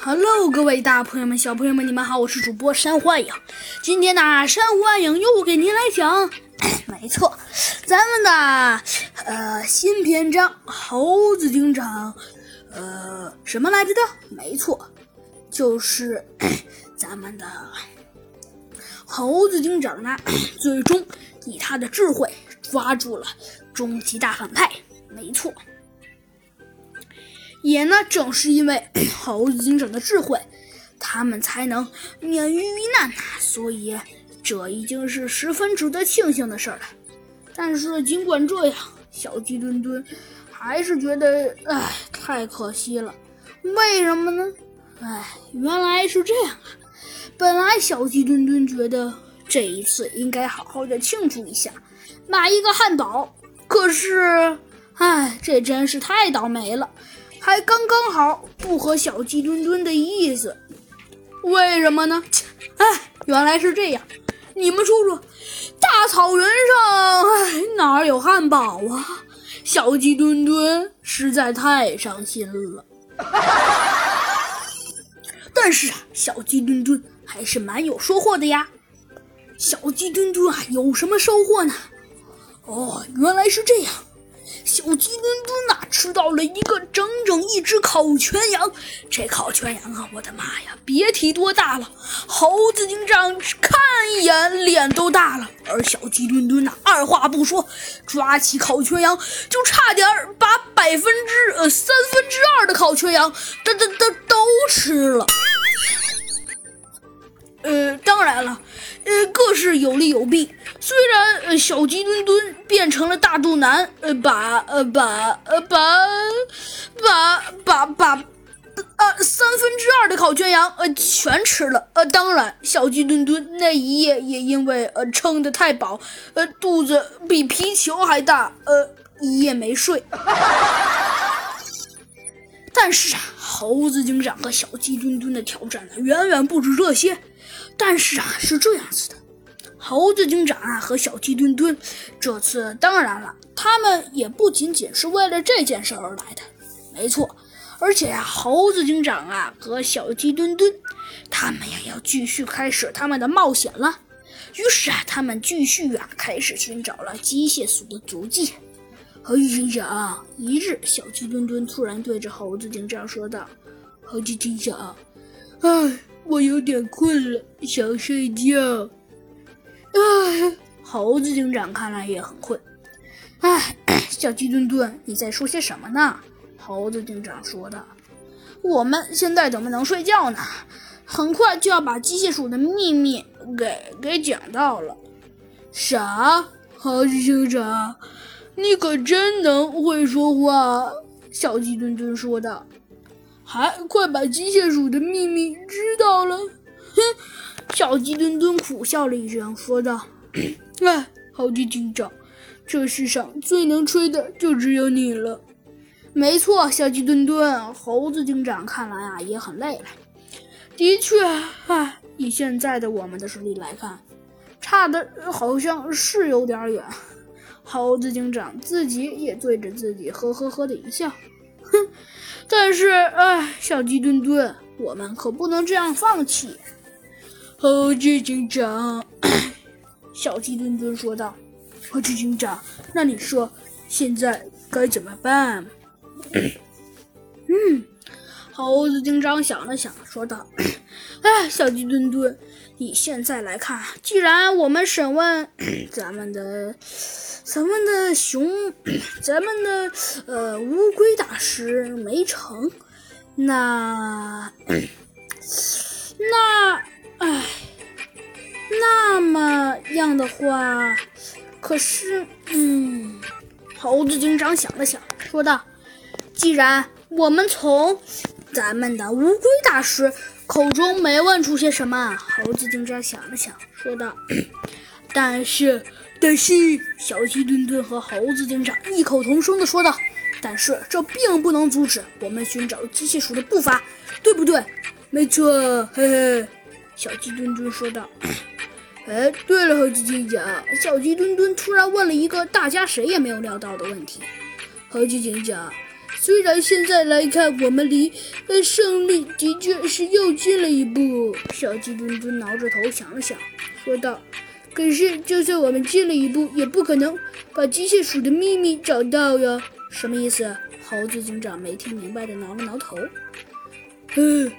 Hello，各位大朋友们、小朋友们，你们好，我是主播山幻影。今天呢，山幻影又给您来讲，没错，咱们的呃新篇章《猴子警长》，呃什么来着的？没错，就是 咱们的猴子警长呢，最终以他的智慧抓住了终极大反派。没错。也呢，正是因为猴子警长的智慧，他们才能免于遇难呐。所以，这已经是十分值得庆幸的事儿了。但是，尽管这样，小鸡墩墩还是觉得，唉，太可惜了。为什么呢？唉，原来是这样啊！本来小鸡墩墩觉得这一次应该好好的庆祝一下，买一个汉堡。可是，唉，这真是太倒霉了。还刚刚好，不合小鸡墩墩的意思。为什么呢？哎，原来是这样。你们说说，大草原上，哎，哪有汉堡啊？小鸡墩墩实在太伤心了。但是啊，小鸡墩墩还是蛮有收获的呀。小鸡墩墩啊，有什么收获呢？哦，原来是这样。小鸡墩墩呐，吃到了一个整整一只烤全羊。这烤全羊啊，我的妈呀，别提多大了！猴子警长看一眼脸都大了。而小鸡墩墩呐，二话不说，抓起烤全羊，就差点把百分之呃三分之二的烤全羊都都都都吃了。呃，当然了，呃，各是有利有弊。虽然呃，小鸡墩墩变成了大肚腩，呃，把呃把呃把把把把呃三分之二的烤全羊呃全吃了。呃，当然，小鸡墩墩那一夜也因为呃撑得太饱，呃肚子比皮球还大，呃一夜没睡。但是啊，猴子警长和小鸡墩墩的挑战呢，远远不止这些。但是啊，是这样子的，猴子警长啊和小鸡墩墩这次当然了，他们也不仅仅是为了这件事而来的，没错。而且呀，猴子警长啊和小鸡墩墩，他们呀要继续开始他们的冒险了。于是啊，他们继续啊开始寻找了机械鼠的足迹。猴子警长，一日，小鸡墩墩突然对着猴子警长说道：“猴子警长，唉。”我有点困了，想睡觉。唉，猴子警长看来也很困。唉，小鸡墩墩，你在说些什么呢？猴子警长说道：“我们现在怎么能睡觉呢？很快就要把机械鼠的秘密给给讲到了。”啥？猴子警长，你可真能会说话。小鸡墩墩说道。还快把机械鼠的秘密知道了！哼，小鸡墩墩苦笑了一声，说道：“ 哎，猴子警长，这世上最能吹的就只有你了。”没错，小鸡墩墩，猴子警长看来啊也很累了。的确，哎，以现在的我们的实力来看，差的好像是有点远。猴子警长自己也对着自己呵呵呵的一笑，哼。但是，哎，小鸡墩墩，我们可不能这样放弃。猴子警长，小鸡墩墩说道：“猴子警长，那你说现在该怎么办？” 嗯，猴子警长想了想，说道：“ 哎，小鸡墩墩，以现在来看，既然我们审问咱们的……”咱们的熊，咱们的呃乌龟大师没成，那那唉，那么样的话，可是嗯，猴子警长想了想，说道：“既然我们从咱们的乌龟大师口中没问出些什么，猴子警长想了想，说道：但是。”但是，小鸡墩墩和猴子警长异口同声的说道：“但是这并不能阻止我们寻找机械鼠的步伐，对不对？”“没错，嘿嘿。”小鸡墩墩说道。“哎，对了，猴子警长。”小鸡墩墩突然问了一个大家谁也没有料到的问题：“猴子警长，虽然现在来看，我们离胜利的确是又近了一步。小鸡墩墩挠着头想了想，说道：“可是，就算我们近了一步，也不可能把机械鼠的秘密找到呀。”什么意思？猴子警长没听明白的挠了挠头。嗯，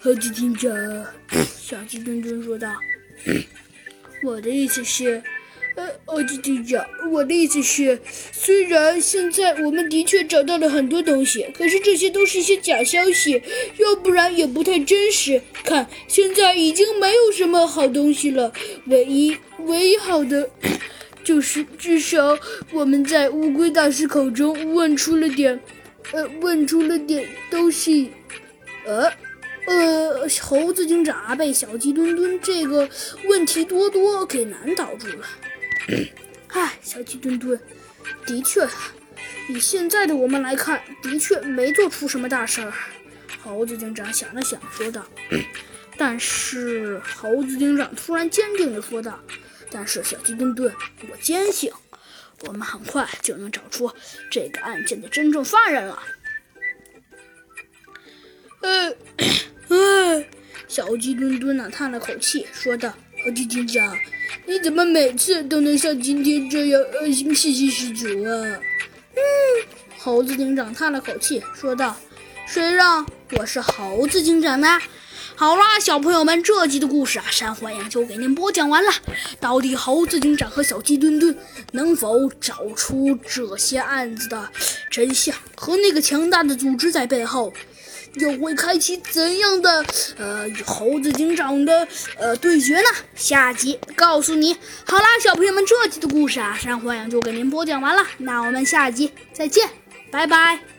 猴子警长，小鸡墩墩说道：“我的意思是。”呃，猴子警长，我的意思是，虽然现在我们的确找到了很多东西，可是这些都是一些假消息，要不然也不太真实。看，现在已经没有什么好东西了，唯一唯一好的，就是至少我们在乌龟大师口中问出了点，呃，问出了点东西。呃，呃，猴子警长被小鸡墩墩这个问题多多给难倒住了。唉，小鸡墩墩，的确，以现在的我们来看，的确没做出什么大事儿。猴子警长想了想，说道：“但是，猴子警长突然坚定地说道：‘但是，小鸡墩墩，我坚信，我们很快就能找出这个案件的真正犯人了。’”呃，呃，小鸡墩墩呢叹了口气，说道：“猴子警长。”你怎么每次都能像今天这样呃信心十足啊？嗯，猴子警长叹了口气，说道：“谁让我是猴子警长呢？”好啦，小朋友们，这集的故事啊，山幻影就给您播讲完了。到底猴子警长和小鸡墩墩能否找出这些案子的真相和那个强大的组织在背后？又会开启怎样的呃与猴子警长的呃对决呢？下集告诉你。好啦，小朋友们，这集的故事啊，山花影就给您播讲完了。那我们下集再见，拜拜。